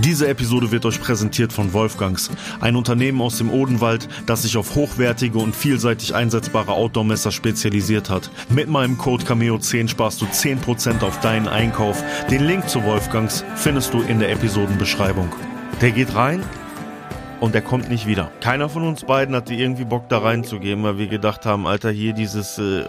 Diese Episode wird euch präsentiert von Wolfgangs, ein Unternehmen aus dem Odenwald, das sich auf hochwertige und vielseitig einsetzbare Outdoor-Messer spezialisiert hat. Mit meinem Code Cameo10 sparst du 10% auf deinen Einkauf. Den Link zu Wolfgangs findest du in der Episodenbeschreibung. Der geht rein und der kommt nicht wieder. Keiner von uns beiden hatte irgendwie Bock da reinzugehen, weil wir gedacht haben, Alter, hier dieses äh,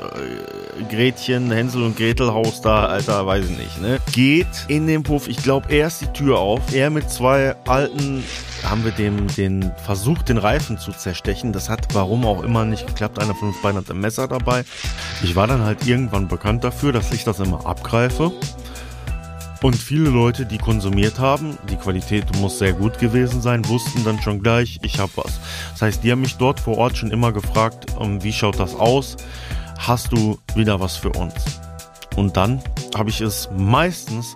Gretchen, Hänsel und Gretel Haus da, Alter, weiß ich nicht, ne? Geht in den Puff, ich glaube, erst die Tür auf, er mit zwei alten haben wir dem den versucht, den Reifen zu zerstechen. Das hat warum auch immer nicht geklappt. Einer von uns beiden hat ein Messer dabei. Ich war dann halt irgendwann bekannt dafür, dass ich das immer abgreife. Und viele Leute, die konsumiert haben, die Qualität muss sehr gut gewesen sein, wussten dann schon gleich, ich habe was. Das heißt, die haben mich dort vor Ort schon immer gefragt, ähm, wie schaut das aus? Hast du wieder was für uns? Und dann habe ich es meistens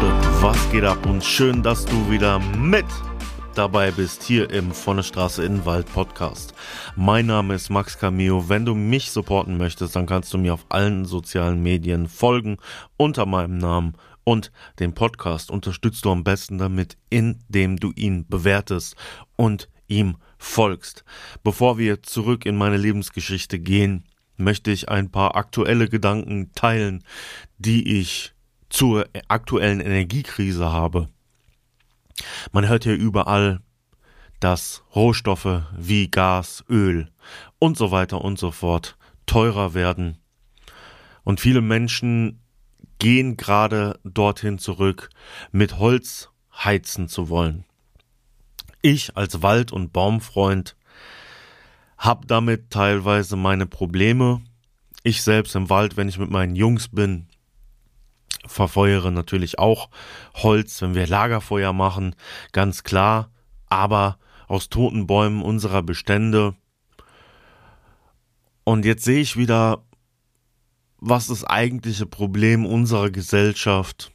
Was geht ab und schön, dass du wieder mit dabei bist hier im Von der Straße in Wald Podcast. Mein Name ist Max Cameo. Wenn du mich supporten möchtest, dann kannst du mir auf allen sozialen Medien folgen unter meinem Namen und den Podcast unterstützt du am besten damit, indem du ihn bewertest und ihm folgst. Bevor wir zurück in meine Lebensgeschichte gehen, möchte ich ein paar aktuelle Gedanken teilen, die ich zur aktuellen Energiekrise habe. Man hört ja überall, dass Rohstoffe wie Gas, Öl und so weiter und so fort teurer werden. Und viele Menschen gehen gerade dorthin zurück, mit Holz heizen zu wollen. Ich als Wald- und Baumfreund habe damit teilweise meine Probleme. Ich selbst im Wald, wenn ich mit meinen Jungs bin, verfeuere natürlich auch Holz, wenn wir Lagerfeuer machen, ganz klar, aber aus toten Bäumen unserer Bestände. Und jetzt sehe ich wieder, was das eigentliche Problem unserer Gesellschaft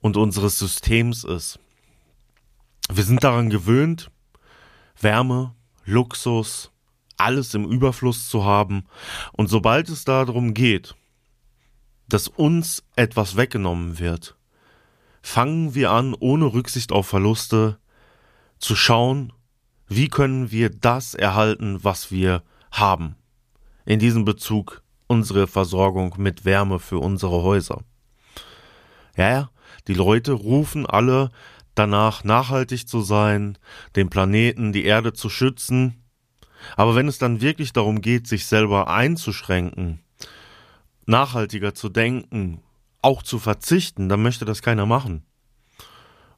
und unseres Systems ist. Wir sind daran gewöhnt, Wärme, Luxus, alles im Überfluss zu haben. Und sobald es darum geht, dass uns etwas weggenommen wird, fangen wir an, ohne Rücksicht auf Verluste, zu schauen, wie können wir das erhalten, was wir haben. In diesem Bezug unsere Versorgung mit Wärme für unsere Häuser. Ja, ja, die Leute rufen alle danach, nachhaltig zu sein, den Planeten, die Erde zu schützen. Aber wenn es dann wirklich darum geht, sich selber einzuschränken, nachhaltiger zu denken, auch zu verzichten, dann möchte das keiner machen.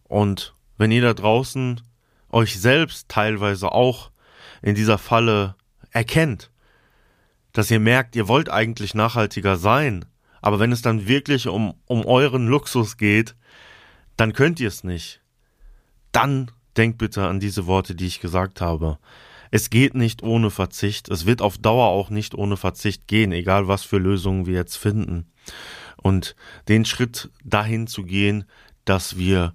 Und wenn ihr da draußen euch selbst teilweise auch in dieser Falle erkennt, dass ihr merkt, ihr wollt eigentlich nachhaltiger sein, aber wenn es dann wirklich um, um euren Luxus geht, dann könnt ihr es nicht. Dann denkt bitte an diese Worte, die ich gesagt habe. Es geht nicht ohne Verzicht. Es wird auf Dauer auch nicht ohne Verzicht gehen, egal was für Lösungen wir jetzt finden. Und den Schritt dahin zu gehen, dass wir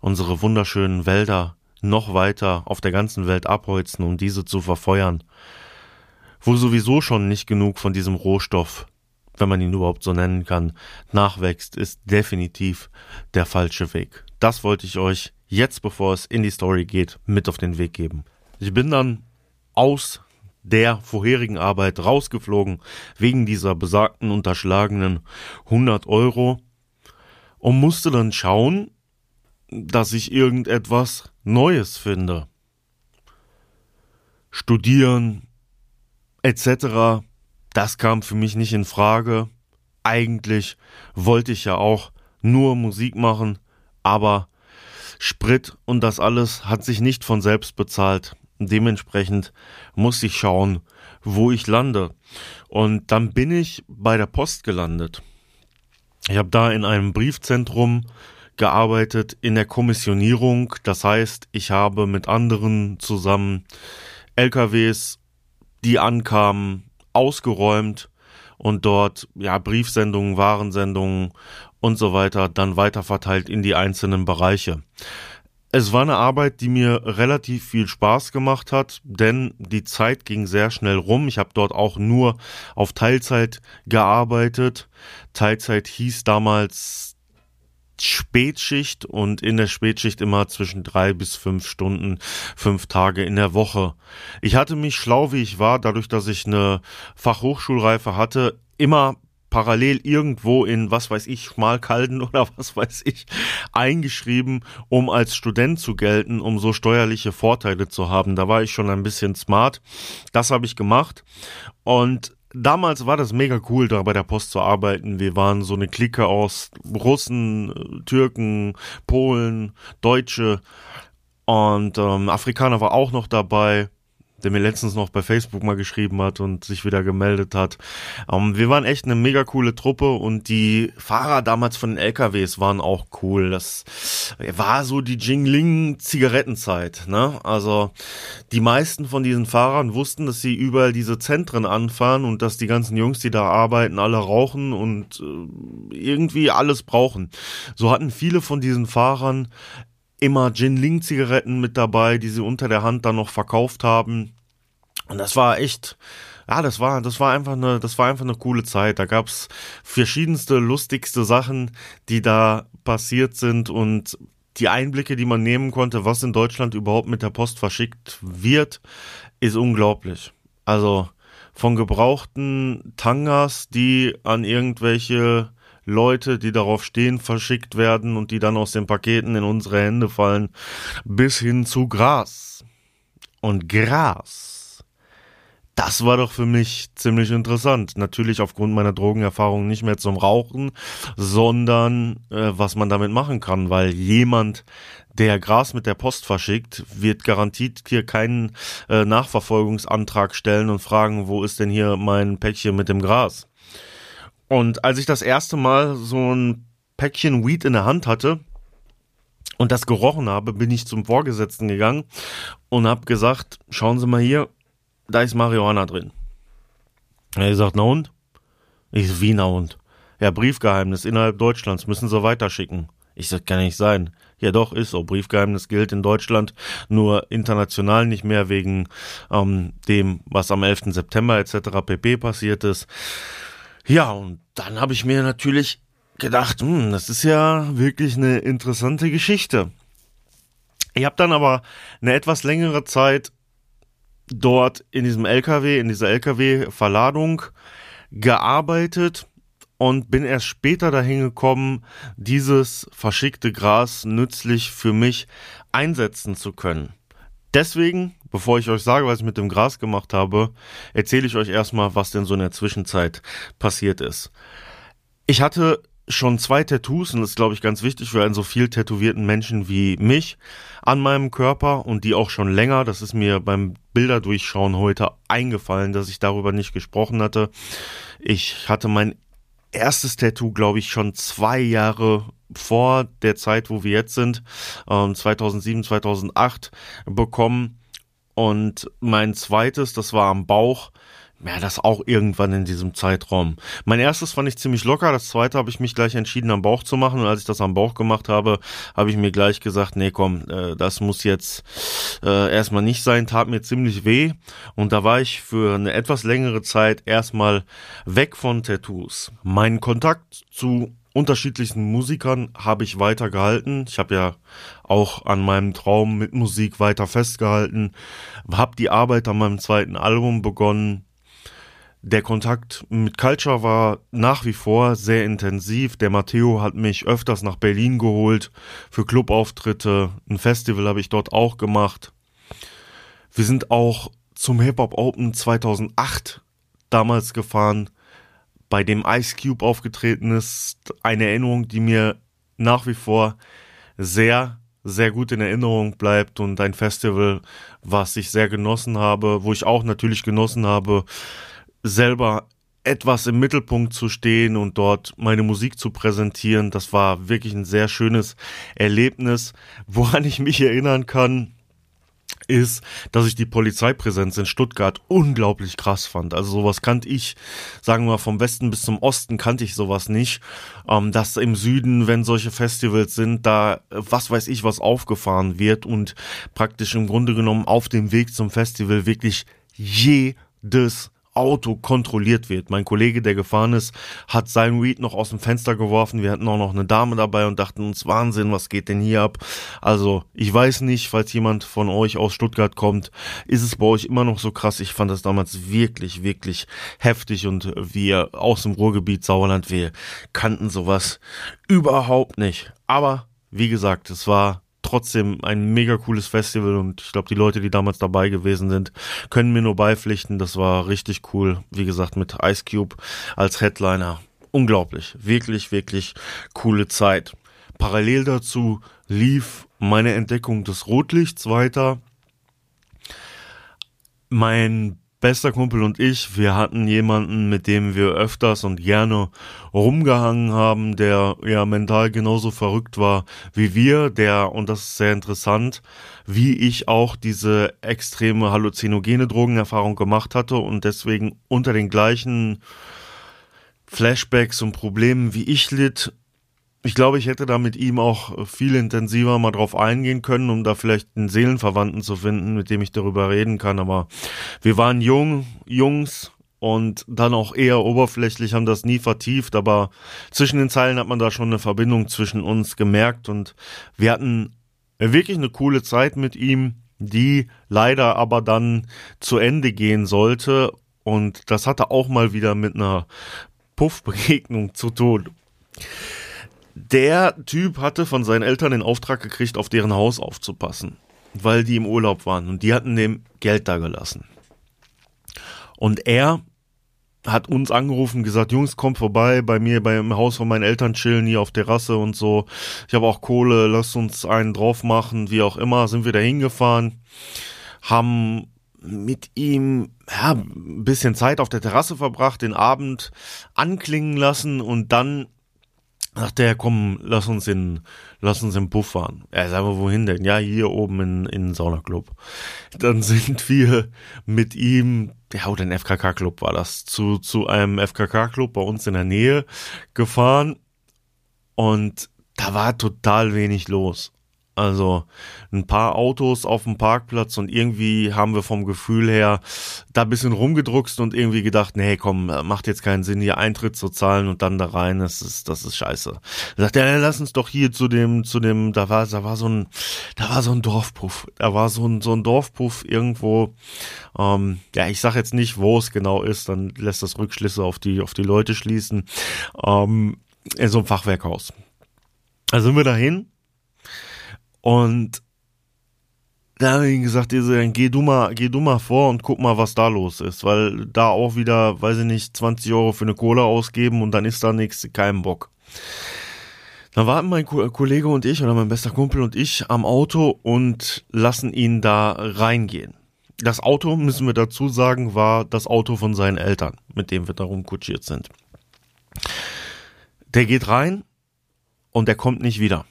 unsere wunderschönen Wälder noch weiter auf der ganzen Welt abholzen, um diese zu verfeuern, wo sowieso schon nicht genug von diesem Rohstoff, wenn man ihn überhaupt so nennen kann, nachwächst, ist definitiv der falsche Weg. Das wollte ich euch jetzt, bevor es in die Story geht, mit auf den Weg geben. Ich bin dann aus der vorherigen Arbeit rausgeflogen wegen dieser besagten unterschlagenen 100 Euro und musste dann schauen, dass ich irgendetwas Neues finde. Studieren etc. Das kam für mich nicht in Frage. Eigentlich wollte ich ja auch nur Musik machen, aber Sprit und das alles hat sich nicht von selbst bezahlt. Dementsprechend muss ich schauen, wo ich lande. Und dann bin ich bei der Post gelandet. Ich habe da in einem Briefzentrum gearbeitet in der Kommissionierung. Das heißt, ich habe mit anderen zusammen LKWs, die ankamen, ausgeräumt und dort ja Briefsendungen, Warensendungen und so weiter dann weiterverteilt in die einzelnen Bereiche. Es war eine Arbeit, die mir relativ viel Spaß gemacht hat, denn die Zeit ging sehr schnell rum. Ich habe dort auch nur auf Teilzeit gearbeitet. Teilzeit hieß damals Spätschicht und in der Spätschicht immer zwischen drei bis fünf Stunden, fünf Tage in der Woche. Ich hatte mich schlau wie ich war, dadurch, dass ich eine Fachhochschulreife hatte, immer parallel irgendwo in, was weiß ich, Schmalkalden oder was weiß ich, eingeschrieben, um als Student zu gelten, um so steuerliche Vorteile zu haben. Da war ich schon ein bisschen smart. Das habe ich gemacht. Und damals war das mega cool, da bei der Post zu arbeiten. Wir waren so eine Clique aus Russen, Türken, Polen, Deutsche und ähm, Afrikaner war auch noch dabei der mir letztens noch bei Facebook mal geschrieben hat und sich wieder gemeldet hat. Ähm, wir waren echt eine mega coole Truppe und die Fahrer damals von den LKWs waren auch cool. Das war so die Jingling Zigarettenzeit, ne? Also die meisten von diesen Fahrern wussten, dass sie überall diese Zentren anfahren und dass die ganzen Jungs, die da arbeiten, alle rauchen und äh, irgendwie alles brauchen. So hatten viele von diesen Fahrern immer Jinling-Zigaretten mit dabei, die sie unter der Hand dann noch verkauft haben. Und das war echt, ja, das war, das war einfach eine, das war einfach eine coole Zeit. Da gab's verschiedenste lustigste Sachen, die da passiert sind und die Einblicke, die man nehmen konnte, was in Deutschland überhaupt mit der Post verschickt wird, ist unglaublich. Also von gebrauchten Tangas, die an irgendwelche Leute, die darauf stehen, verschickt werden und die dann aus den Paketen in unsere Hände fallen, bis hin zu Gras. Und Gras das war doch für mich ziemlich interessant. Natürlich aufgrund meiner Drogenerfahrung nicht mehr zum Rauchen, sondern äh, was man damit machen kann, weil jemand, der Gras mit der Post verschickt, wird garantiert hier keinen äh, Nachverfolgungsantrag stellen und fragen, wo ist denn hier mein Päckchen mit dem Gras? Und als ich das erste Mal so ein Päckchen Weed in der Hand hatte, und das gerochen habe, bin ich zum Vorgesetzten gegangen und habe gesagt, schauen Sie mal hier, da ist Marihuana drin. Er sagt, na und? Ich so, wie na und? Ja, Briefgeheimnis innerhalb Deutschlands müssen sie weiterschicken. Ich sag, kann nicht sein. Ja doch, ist so. Briefgeheimnis gilt in Deutschland, nur international nicht mehr wegen ähm, dem, was am 11. September etc. pp. passiert ist. Ja, und dann habe ich mir natürlich gedacht, hm, das ist ja wirklich eine interessante Geschichte. Ich habe dann aber eine etwas längere Zeit dort in diesem LKW, in dieser LKW-Verladung gearbeitet und bin erst später dahin gekommen, dieses verschickte Gras nützlich für mich einsetzen zu können. Deswegen, bevor ich euch sage, was ich mit dem Gras gemacht habe, erzähle ich euch erstmal, was denn so in der Zwischenzeit passiert ist. Ich hatte schon zwei Tattoos und das ist, glaube ich, ganz wichtig für einen so viel tätowierten Menschen wie mich an meinem Körper und die auch schon länger. Das ist mir beim Bilderdurchschauen heute eingefallen, dass ich darüber nicht gesprochen hatte. Ich hatte mein erstes Tattoo, glaube ich, schon zwei Jahre vor der Zeit, wo wir jetzt sind, 2007, ähm, 2008 bekommen. Und mein zweites, das war am Bauch, ja, das auch irgendwann in diesem Zeitraum. Mein erstes fand ich ziemlich locker, das zweite habe ich mich gleich entschieden am Bauch zu machen und als ich das am Bauch gemacht habe, habe ich mir gleich gesagt, nee komm, äh, das muss jetzt äh, erstmal nicht sein, tat mir ziemlich weh und da war ich für eine etwas längere Zeit erstmal weg von Tattoos. Mein Kontakt zu unterschiedlichsten Musikern habe ich weiter gehalten. Ich habe ja auch an meinem Traum mit Musik weiter festgehalten, habe die Arbeit an meinem zweiten Album begonnen, der Kontakt mit Culture war nach wie vor sehr intensiv. Der Matteo hat mich öfters nach Berlin geholt für Clubauftritte. Ein Festival habe ich dort auch gemacht. Wir sind auch zum Hip Hop Open 2008 damals gefahren, bei dem Ice Cube aufgetreten ist. Eine Erinnerung, die mir nach wie vor sehr, sehr gut in Erinnerung bleibt und ein Festival, was ich sehr genossen habe, wo ich auch natürlich genossen habe, selber etwas im Mittelpunkt zu stehen und dort meine Musik zu präsentieren. Das war wirklich ein sehr schönes Erlebnis. Woran ich mich erinnern kann, ist, dass ich die Polizeipräsenz in Stuttgart unglaublich krass fand. Also sowas kannte ich, sagen wir mal, vom Westen bis zum Osten kannte ich sowas nicht. Ähm, dass im Süden, wenn solche Festivals sind, da was weiß ich was aufgefahren wird und praktisch im Grunde genommen auf dem Weg zum Festival wirklich jedes Auto kontrolliert wird. Mein Kollege, der gefahren ist, hat sein Weed noch aus dem Fenster geworfen. Wir hatten auch noch eine Dame dabei und dachten uns, Wahnsinn, was geht denn hier ab? Also, ich weiß nicht, falls jemand von euch aus Stuttgart kommt, ist es bei euch immer noch so krass. Ich fand das damals wirklich, wirklich heftig und wir aus dem Ruhrgebiet Sauerland, wir kannten sowas überhaupt nicht. Aber, wie gesagt, es war trotzdem ein mega cooles Festival und ich glaube, die Leute, die damals dabei gewesen sind, können mir nur beipflichten. Das war richtig cool. Wie gesagt, mit Ice Cube als Headliner. Unglaublich. Wirklich, wirklich coole Zeit. Parallel dazu lief meine Entdeckung des Rotlichts weiter. Mein bester Kumpel und ich, wir hatten jemanden, mit dem wir öfters und gerne rumgehangen haben, der ja mental genauso verrückt war wie wir, der, und das ist sehr interessant, wie ich auch diese extreme halluzinogene Drogenerfahrung gemacht hatte und deswegen unter den gleichen Flashbacks und Problemen wie ich litt, ich glaube, ich hätte da mit ihm auch viel intensiver mal drauf eingehen können, um da vielleicht einen Seelenverwandten zu finden, mit dem ich darüber reden kann. Aber wir waren jung, Jungs und dann auch eher oberflächlich, haben das nie vertieft. Aber zwischen den Zeilen hat man da schon eine Verbindung zwischen uns gemerkt und wir hatten wirklich eine coole Zeit mit ihm, die leider aber dann zu Ende gehen sollte. Und das hatte auch mal wieder mit einer Puffbegegnung zu tun. Der Typ hatte von seinen Eltern den Auftrag gekriegt, auf deren Haus aufzupassen, weil die im Urlaub waren und die hatten dem Geld da gelassen. Und er hat uns angerufen gesagt, Jungs, kommt vorbei bei mir beim Haus von meinen Eltern chillen hier auf Terrasse und so. Ich habe auch Kohle, lasst uns einen drauf machen, wie auch immer, sind wir da hingefahren, haben mit ihm ja, ein bisschen Zeit auf der Terrasse verbracht, den Abend anklingen lassen und dann sagt er, komm, lass uns in, lass uns im Puff fahren. Ja, sagen wir, wohin denn? Ja, hier oben in, in den Saunaclub. Dann sind wir mit ihm, ja, oder ein FKK-Club war das, zu, zu einem FKK-Club bei uns in der Nähe gefahren. Und da war total wenig los. Also ein paar Autos auf dem Parkplatz und irgendwie haben wir vom Gefühl her da ein bisschen rumgedruckst und irgendwie gedacht, nee, komm, macht jetzt keinen Sinn, hier Eintritt zu zahlen und dann da rein, das ist, das ist scheiße. Da sagt er, lass uns doch hier zu dem, zu dem, da war, da war so ein, da war so ein Dorfpuff, da war so ein, so ein Dorfpuff irgendwo, ähm, ja, ich sag jetzt nicht, wo es genau ist, dann lässt das Rückschlüsse auf die, auf die Leute schließen, ähm, in so einem Fachwerkhaus. Also sind wir dahin und da habe ich gesagt, geh du mal, geh du mal vor und guck mal, was da los ist, weil da auch wieder, weiß ich nicht, 20 Euro für eine Cola ausgeben und dann ist da nichts, kein Bock. Dann warten mein Kollege und ich oder mein bester Kumpel und ich am Auto und lassen ihn da reingehen. Das Auto, müssen wir dazu sagen, war das Auto von seinen Eltern, mit dem wir da rumkutschiert sind. Der geht rein und der kommt nicht wieder.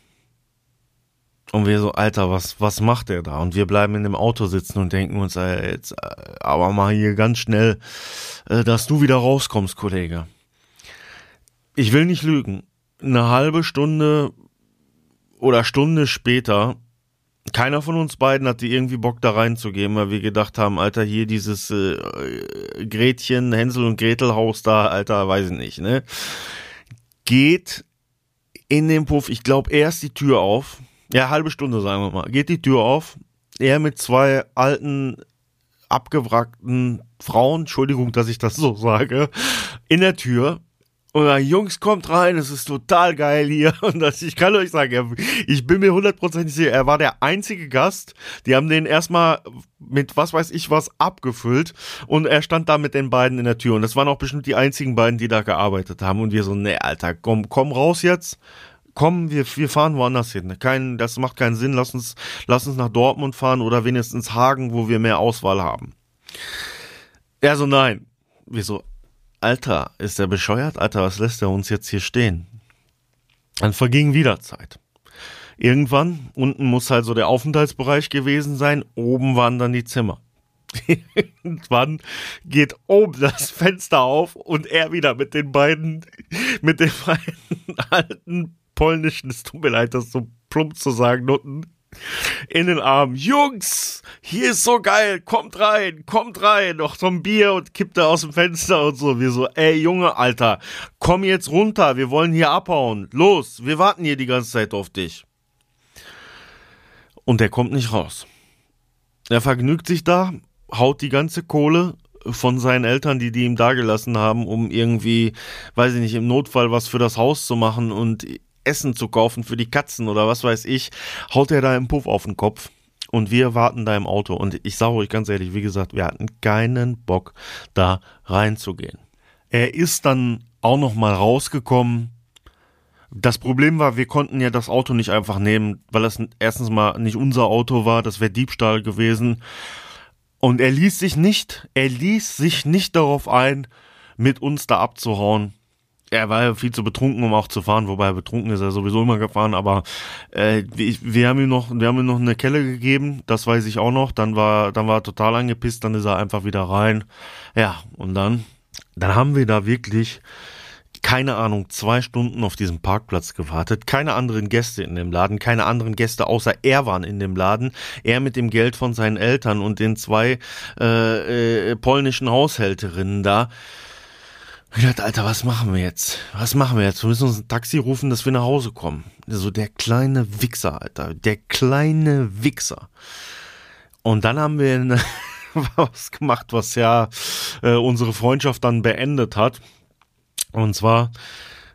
Und wir so, Alter, was, was macht der da? Und wir bleiben in dem Auto sitzen und denken uns, ey, jetzt, äh, aber mal hier ganz schnell, äh, dass du wieder rauskommst, Kollege. Ich will nicht lügen. Eine halbe Stunde oder Stunde später, keiner von uns beiden hatte irgendwie Bock da reinzugehen, weil wir gedacht haben, Alter, hier dieses äh, Gretchen, Hänsel und Gretel Haus da, Alter, weiß ich nicht, ne? Geht in den Puff, ich glaube, erst die Tür auf ja, halbe Stunde, sagen wir mal. Geht die Tür auf. Er mit zwei alten, abgewrackten Frauen, Entschuldigung, dass ich das so sage, in der Tür. Und dann, Jungs, kommt rein, es ist total geil hier. Und das, ich kann euch sagen, ich bin mir hundertprozentig sicher, er war der einzige Gast. Die haben den erstmal mit was weiß ich was abgefüllt. Und er stand da mit den beiden in der Tür. Und das waren auch bestimmt die einzigen beiden, die da gearbeitet haben. Und wir so, nee, Alter, komm, komm raus jetzt komm, wir, wir fahren woanders hin. Kein, das macht keinen Sinn. Lass uns, lass uns nach Dortmund fahren oder wenigstens Hagen, wo wir mehr Auswahl haben. Er so, nein. Wir so, Alter, ist der bescheuert? Alter, was lässt er uns jetzt hier stehen? Dann verging wieder Zeit. Irgendwann, unten muss halt so der Aufenthaltsbereich gewesen sein, oben waren dann die Zimmer. Irgendwann geht oben das Fenster auf und er wieder mit den beiden, mit den beiden alten polnischen, es tut mir leid, das so plump zu sagen, Nutten, in den Arm. Jungs, hier ist so geil, kommt rein, kommt rein, noch so ein Bier und kippt er aus dem Fenster und so. Wir so, ey Junge, Alter, komm jetzt runter, wir wollen hier abhauen. Los, wir warten hier die ganze Zeit auf dich. Und er kommt nicht raus. Er vergnügt sich da, haut die ganze Kohle von seinen Eltern, die die ihm dagelassen haben, um irgendwie, weiß ich nicht, im Notfall was für das Haus zu machen und Essen zu kaufen für die Katzen oder was weiß ich, haut er da im Puff auf den Kopf. Und wir warten da im Auto. Und ich sage euch ganz ehrlich, wie gesagt, wir hatten keinen Bock, da reinzugehen. Er ist dann auch noch mal rausgekommen. Das Problem war, wir konnten ja das Auto nicht einfach nehmen, weil das erstens mal nicht unser Auto war, das wäre Diebstahl gewesen. Und er ließ sich nicht, er ließ sich nicht darauf ein, mit uns da abzuhauen er war ja viel zu betrunken, um auch zu fahren, wobei er betrunken ist er sowieso immer gefahren, aber äh, wir, wir haben ihm noch, wir haben ihm noch eine Kelle gegeben, das weiß ich auch noch, dann war, dann war er total angepisst, dann ist er einfach wieder rein. Ja, und dann, dann haben wir da wirklich, keine Ahnung, zwei Stunden auf diesem Parkplatz gewartet, keine anderen Gäste in dem Laden, keine anderen Gäste außer er waren in dem Laden, er mit dem Geld von seinen Eltern und den zwei äh, äh, polnischen Haushälterinnen da. Ich dachte, Alter, was machen wir jetzt? Was machen wir jetzt? Wir müssen uns ein Taxi rufen, dass wir nach Hause kommen. So der kleine Wichser, Alter. Der kleine Wichser. Und dann haben wir was gemacht, was ja äh, unsere Freundschaft dann beendet hat. Und zwar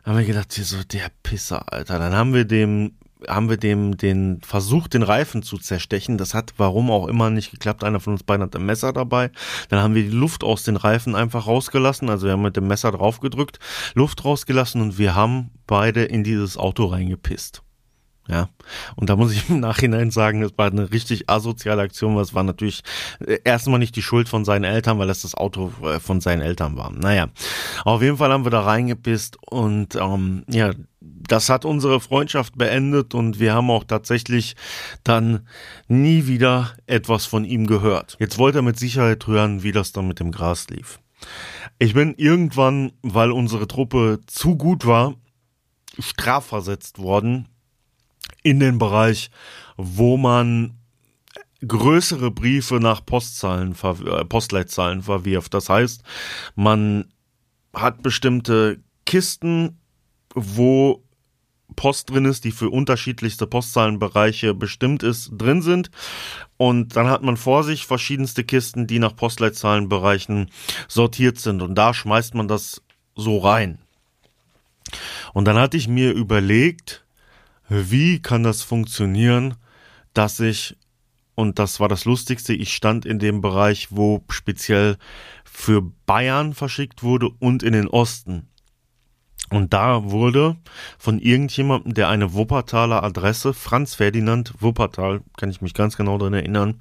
haben wir gedacht, hier so der Pisser, Alter. Dann haben wir dem haben wir dem den versucht, den Reifen zu zerstechen. Das hat warum auch immer nicht geklappt. Einer von uns beiden hat ein Messer dabei. Dann haben wir die Luft aus den Reifen einfach rausgelassen. Also wir haben mit dem Messer draufgedrückt, Luft rausgelassen und wir haben beide in dieses Auto reingepisst. Ja. Und da muss ich im Nachhinein sagen, das war eine richtig asoziale Aktion, was war natürlich äh, erstmal nicht die Schuld von seinen Eltern, weil das das Auto äh, von seinen Eltern war. Naja, auf jeden Fall haben wir da reingepisst und ähm, ja, das hat unsere Freundschaft beendet und wir haben auch tatsächlich dann nie wieder etwas von ihm gehört. Jetzt wollte er mit Sicherheit hören, wie das dann mit dem Gras lief. Ich bin irgendwann, weil unsere Truppe zu gut war, strafversetzt worden in den Bereich, wo man größere Briefe nach Postzahlen, äh, Postleitzahlen verwirft. Das heißt, man hat bestimmte Kisten, wo Post drin ist, die für unterschiedlichste Postzahlenbereiche bestimmt ist, drin sind. Und dann hat man vor sich verschiedenste Kisten, die nach Postleitzahlenbereichen sortiert sind. Und da schmeißt man das so rein. Und dann hatte ich mir überlegt, wie kann das funktionieren, dass ich, und das war das Lustigste, ich stand in dem Bereich, wo speziell für Bayern verschickt wurde und in den Osten. Und da wurde von irgendjemandem, der eine Wuppertaler Adresse, Franz Ferdinand Wuppertal, kann ich mich ganz genau dran erinnern,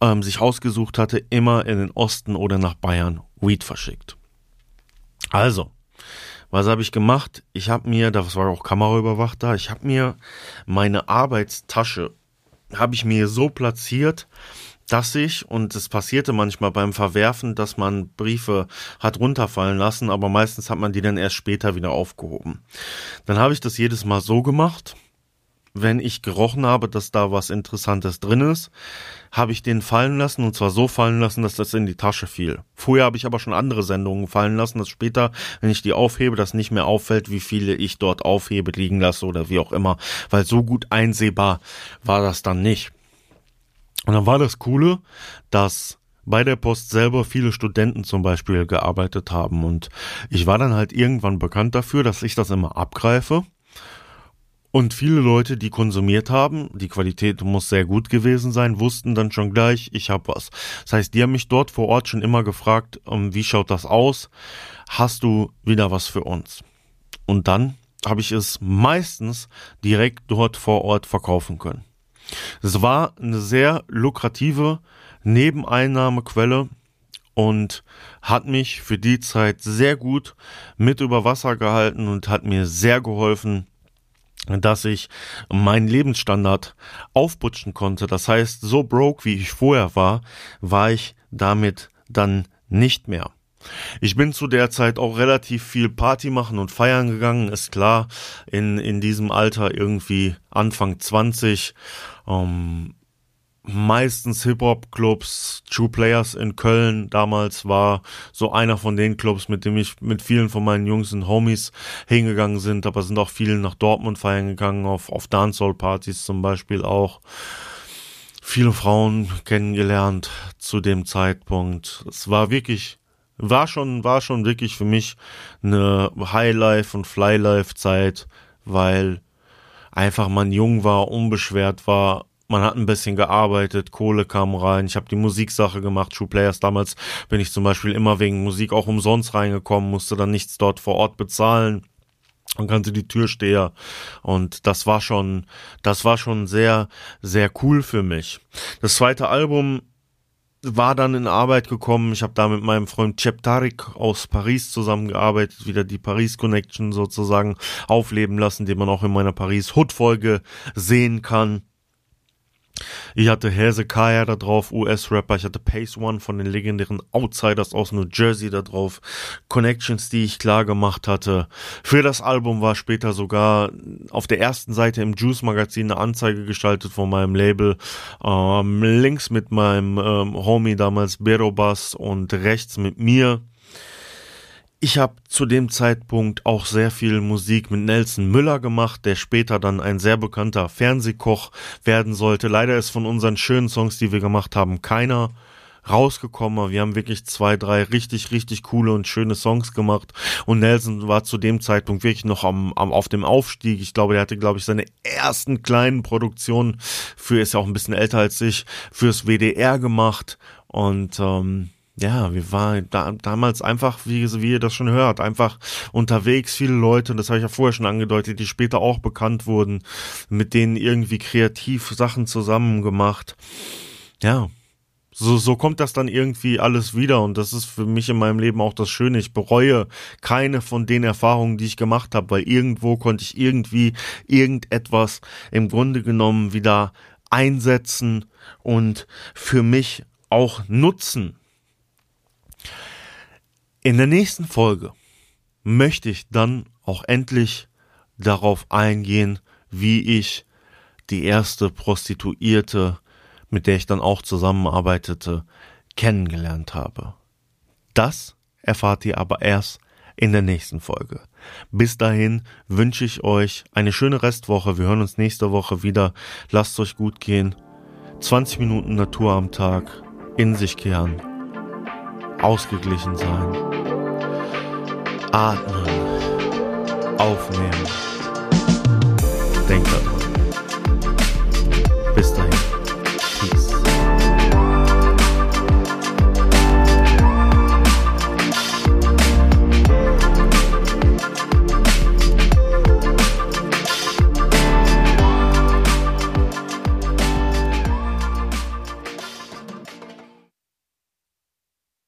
ähm, sich ausgesucht hatte, immer in den Osten oder nach Bayern Weed verschickt. Also, was habe ich gemacht? Ich habe mir, das war auch kameraüberwacht da, ich habe mir meine Arbeitstasche, habe ich mir so platziert, dass ich, und es passierte manchmal beim Verwerfen, dass man Briefe hat runterfallen lassen, aber meistens hat man die dann erst später wieder aufgehoben. Dann habe ich das jedes Mal so gemacht, wenn ich gerochen habe, dass da was Interessantes drin ist, habe ich den fallen lassen und zwar so fallen lassen, dass das in die Tasche fiel. Vorher habe ich aber schon andere Sendungen fallen lassen, dass später, wenn ich die aufhebe, das nicht mehr auffällt, wie viele ich dort aufhebe, liegen lasse oder wie auch immer, weil so gut einsehbar war das dann nicht. Und dann war das Coole, dass bei der Post selber viele Studenten zum Beispiel gearbeitet haben und ich war dann halt irgendwann bekannt dafür, dass ich das immer abgreife und viele Leute, die konsumiert haben, die Qualität muss sehr gut gewesen sein, wussten dann schon gleich, ich habe was. Das heißt, die haben mich dort vor Ort schon immer gefragt, ähm, wie schaut das aus? Hast du wieder was für uns? Und dann habe ich es meistens direkt dort vor Ort verkaufen können. Es war eine sehr lukrative Nebeneinnahmequelle und hat mich für die Zeit sehr gut mit über Wasser gehalten und hat mir sehr geholfen, dass ich meinen Lebensstandard aufputschen konnte. Das heißt, so broke wie ich vorher war, war ich damit dann nicht mehr. Ich bin zu der Zeit auch relativ viel Party machen und feiern gegangen, ist klar, in, in diesem Alter irgendwie Anfang 20. Ähm, meistens Hip-Hop-Clubs, True Players in Köln damals war so einer von den Clubs, mit dem ich mit vielen von meinen Jungs und Homies hingegangen sind, aber sind auch viele nach Dortmund feiern gegangen, auf, auf Dancehall-Partys zum Beispiel auch. Viele Frauen kennengelernt zu dem Zeitpunkt. Es war wirklich war schon, war schon wirklich für mich eine Highlife und Flylife Zeit, weil einfach man jung war, unbeschwert war, man hat ein bisschen gearbeitet, Kohle kam rein, ich habe die Musiksache gemacht, True Players damals bin ich zum Beispiel immer wegen Musik auch umsonst reingekommen, musste dann nichts dort vor Ort bezahlen und kannte die Türsteher und das war schon, das war schon sehr, sehr cool für mich. Das zweite Album war dann in Arbeit gekommen. Ich habe da mit meinem Freund Chep Tarik aus Paris zusammengearbeitet, wieder die Paris Connection sozusagen aufleben lassen, den man auch in meiner Paris Hood Folge sehen kann. Ich hatte Hezekiah da drauf, US-Rapper. Ich hatte Pace One von den legendären Outsiders aus New Jersey da drauf. Connections, die ich klar gemacht hatte. Für das Album war später sogar auf der ersten Seite im Juice Magazin eine Anzeige gestaltet von meinem Label. Ähm, links mit meinem ähm, Homie damals Berobas und rechts mit mir. Ich habe zu dem Zeitpunkt auch sehr viel Musik mit Nelson Müller gemacht, der später dann ein sehr bekannter Fernsehkoch werden sollte. Leider ist von unseren schönen Songs, die wir gemacht haben, keiner rausgekommen. Wir haben wirklich zwei, drei richtig, richtig coole und schöne Songs gemacht. Und Nelson war zu dem Zeitpunkt wirklich noch am, am auf dem Aufstieg. Ich glaube, der hatte, glaube ich, seine ersten kleinen Produktionen für, ist ja auch ein bisschen älter als ich, fürs WDR gemacht. Und ähm, ja, wir waren da, damals einfach, wie, wie ihr das schon hört, einfach unterwegs, viele Leute, und das habe ich ja vorher schon angedeutet, die später auch bekannt wurden, mit denen irgendwie kreativ Sachen zusammen gemacht. Ja, so, so kommt das dann irgendwie alles wieder und das ist für mich in meinem Leben auch das Schöne. Ich bereue keine von den Erfahrungen, die ich gemacht habe, weil irgendwo konnte ich irgendwie irgendetwas im Grunde genommen wieder einsetzen und für mich auch nutzen. In der nächsten Folge möchte ich dann auch endlich darauf eingehen, wie ich die erste Prostituierte, mit der ich dann auch zusammenarbeitete, kennengelernt habe. Das erfahrt ihr aber erst in der nächsten Folge. Bis dahin wünsche ich euch eine schöne Restwoche. Wir hören uns nächste Woche wieder. Lasst euch gut gehen. 20 Minuten Natur am Tag. In sich kehren ausgeglichen sein. Atmen, aufnehmen. Denke. Bis dahin.